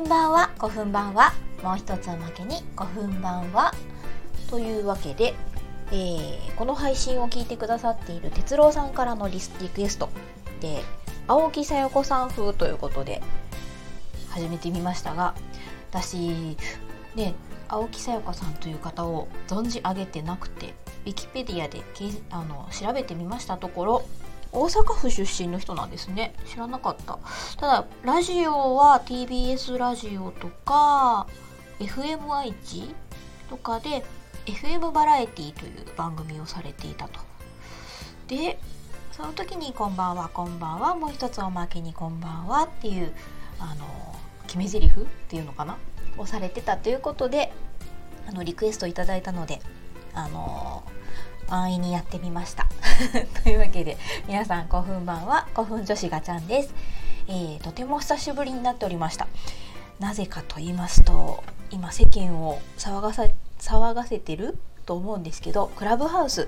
分版は。5分版は。もう一つおまけに5分版は。というわけで、えー、この配信を聞いてくださっている哲郎さんからのリスリクエスト。で青木さよ子さん風ということで始めてみましたが私ね青木さよ子さんという方を存じ上げてなくてウィキペディアであの調べてみましたところ大阪府出身の人なんですね。知らなかった。ただラジオは TBS ラジオとか FM 愛知とかで FM バラエティという番組をされていたと。でその時に「こんばんはこんばんは」もう一つおまけに「こんばんは」っていうあの決め台詞っていうのかな？をされてたということであのリクエストいただいたのであの安易にやってみました。というわけで皆さん古墳版は古墳女子ガチャンです、えー、とても久しぶりになっておりました。なぜかと言いますと今世間を騒がさ騒がせてる？と思うんですけどクラブハウスっ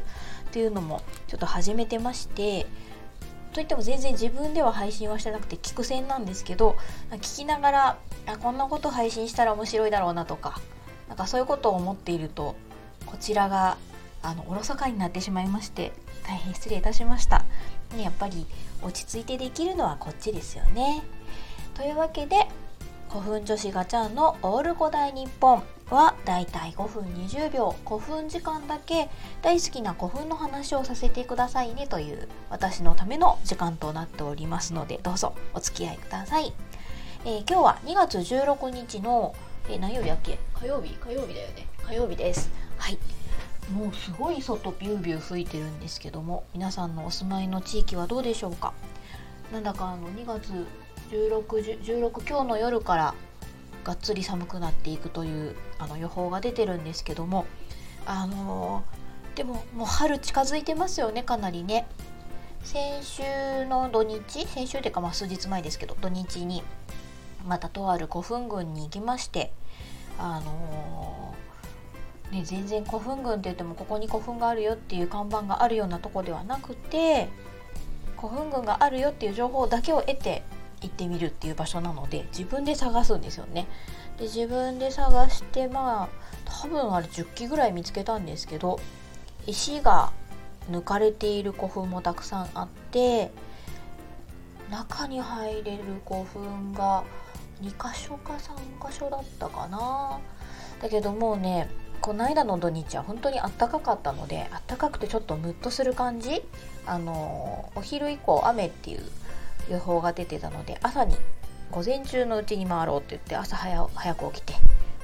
ていうのもちょっと始めてましてといっても全然自分では配信はしてなくて聞く線なんですけど聞きながらあこんなこと配信したら面白いだろうなとかなんかそういうことを思っているとこちらがあのおろそかになってしまいまして大変失礼いたしました、ね、やっぱり落ち着いてできるのはこっちですよね。というわけで古墳女子ガチャンのオール古代日本はだいたい5分20秒。古墳時間だけ大好きな古墳の話をさせてくださいね。という私のための時間となっておりますのでどうぞお付き合いください、えー、今日は2月16日の、えー、何曜日だっけ？火曜日火曜日だよね。火曜日です。もうすごい外ビュービュー吹いてるんですけども皆さんのお住まいの地域はどうでしょうか？なんだかあの2月16 16今日の夜からがっつり寒くなっていくというあの予報が出てるんですけどもあのー、でももう春近づいてますよねかなりね。先週の土日先週というかまあ数日前ですけど土日にまたとある古墳群に行きましてあのー、ね、全然古墳群って言ってもここに古墳があるよっていう看板があるようなとこではなくて古墳群があるよっていう情報だけを得て行ってみるっていう場所なので自分で探すんですよね。で自分で探してまあ多分あれ10機ぐらい見つけたんですけど石が抜かれている古墳もたくさんあって中に入れる古墳が2箇所か3箇所だったかなだけどもうねこの間の土日は本当にあったかかったのであったかくてちょっとムッとする感じ。あのお昼以降雨っていう予報が出てたので朝に午前中のうちに回ろうって言って朝早早く起きて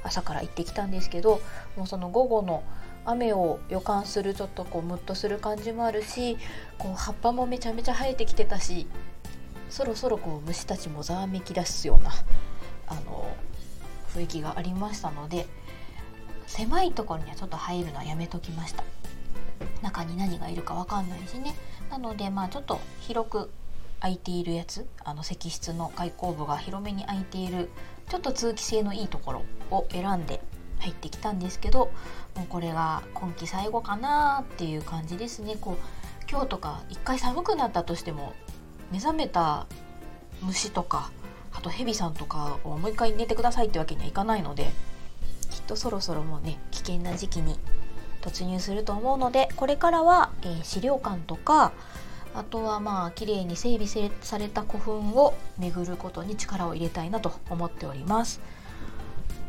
朝から行ってきたんですけどもうその午後の雨を予感するちょっとこうムッとする感じもあるしこう葉っぱもめちゃめちゃ生えてきてたしそろそろこう虫たちもざわめき出すようなあの雰囲気がありましたので狭いところにはちょっと入るのはやめときました。中に何がいるか分かんないしね。なのでまあちょっと広く空いているやつあの石室の開口部が広めに空いているちょっと通気性のいいところを選んで入ってきたんですけどもうこれが今季最後かなっていう感じですね。こう今日とか一回寒くなったとしても目覚めた虫とかあとヘビさんとかをもう一回寝てくださいってわけにはいかないのでとそろそろもうね危険な時期に突入すると思うのでこれからは、えー、資料館とかあとはまあ綺麗に整備された古墳を巡ることに力を入れたいなと思っております。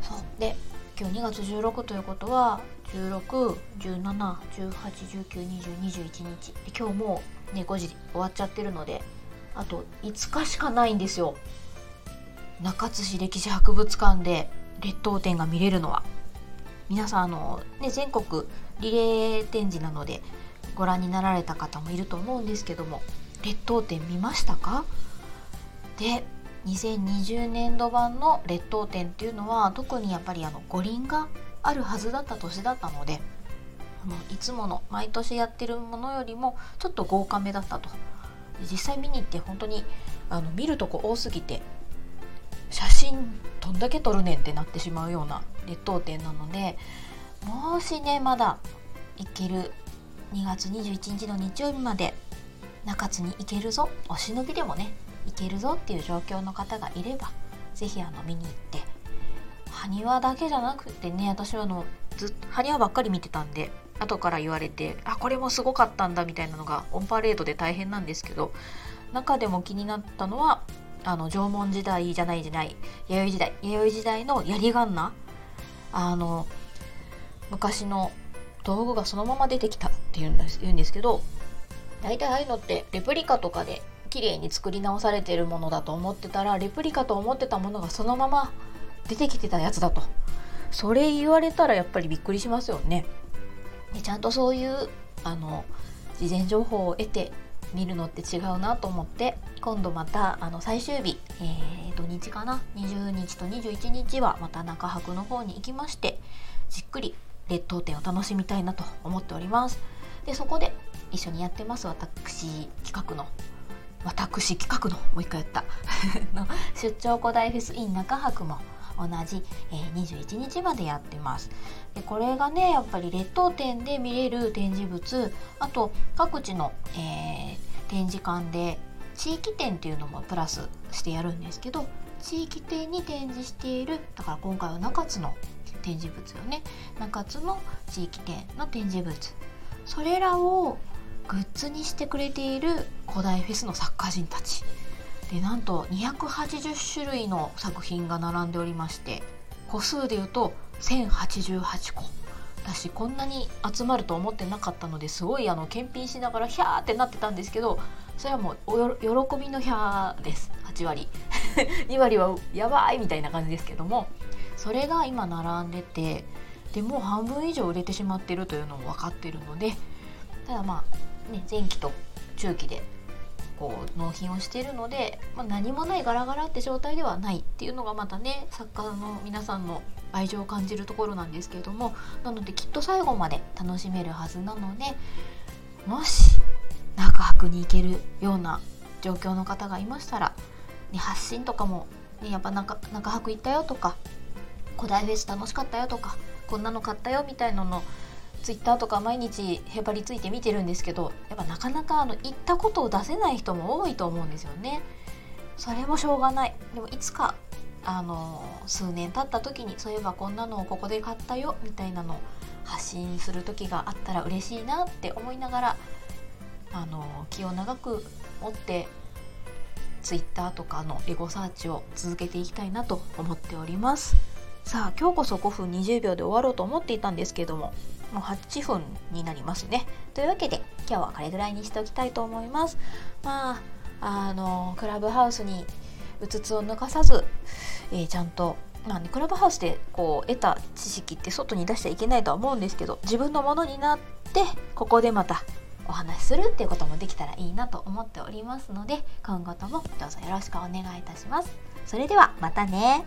そう。で今日2月16ということは161718192021日。今日もうね5時終わっちゃってるのであと5日しかないんですよ。中津市歴史博物館で。列島展が見れるのは。皆さんあの、ね、全国リレー展示なのでご覧になられた方もいると思うんですけども列島展見ましたか？で2020年度版の列島展っていうのは特にやっぱりあの五輪があるはずだった年だったのでのいつもの毎年やってるものよりもちょっと豪華めだったと。実際見に行って本当にあの見るとこ多すぎて写真どんだけ撮るねんってなってしまうような列島展なのでもしねまだ行ける2月21日の日曜日まで中津に行けるぞお忍びでもね行けるぞっていう状況の方がいれば是非見に行って埴輪だけじゃなくてね私はあのずっと埴輪ばっかり見てたんで後から言われてあこれもすごかったんだみたいなのがオンパレードで大変なんですけど中でも気になったのはあの縄文時代じゃないじゃない弥生時代弥生時代の槍ガンナあの昔の道具がそのまま出てきたっていうんです言うんですけど大体ああいうのってレプリカとかで綺麗に作り直されてるものだと思ってたらレプリカと思ってたものがそのまま出てきてたやつだと。それ言われたらやっぱりびっくりしますよね。でちゃんとそういうあの事前情報を得て見るのって違うなと思って今度またあの最終日、えー、土日かな？20日と21日はまた中泊の方に行きましてじっくり列島展を楽しみたいなと思っております。でそこで一緒にやってます私企画の私企画のもう一回やった。の出張古代フェス in 中泊も同じ、えー、21日までやってます。でこれがねやっぱり列島展で見れる展示物あと各地の、えー、展示館で地域展っていうのもプラスしてやるんですけど地域展に展示しているだから今回は中津の展示物よね。中津の地域展の展示物。それらをグッズにしてくれている古代フェスの作家人たち。でなんと280種類の作品が並んでおりまして個数でいうと1088個。だしこんなに集まると思ってなかったのですごいあの検品しながらヒャーってなってたんですけどそれはもう喜びのヒャーです。8割。2割はやばいみたいな感じですけどもそれが今並んでてでもう半分以上売れてしまってるというのも分かってるのでただまあね前期と中期でこう納品をしているので、まあ、何もないガラガラって状態ではないっていうのがまたね作家の皆さんの愛情を感じるところなんですけれどもなのできっと最後まで楽しめるはずなのでもし中泊に行けるような状況の方がいましたら、ね、発信とかも、ね、やっぱ中中泊行ったよとか古代フェス楽しかったよとかこんなの買ったよみたいなのツイッターとか毎日へばりついて見てるんですけどやっぱなかなかあの言ったことを出せない人も多いと思うんですよね。それもしょうがないでもいつかあの数年経った時にそういえばこんなのをここで買ったよみたいなのを発信する時があったら嬉しいなって思いながらあの気を長く持ってツイッターとかのエゴサーチを続けていきたいなと思っておりますさあ今日こそ5分20秒で終わろうと思っていたんですけどももう8分になりますね。というわけで今日はこれぐらいにしておきたいと思います。まあ、あの、クラブハウスにうつつを抜かさず、えー、ちゃんと、まあね、クラブハウスでこう得た知識って外に出しちゃいけないとは思うんですけど、自分のものになって、ここでまたお話しするっていうこともできたらいいなと思っておりますので、今後ともどうぞよろしくお願いいたします。それではまたね。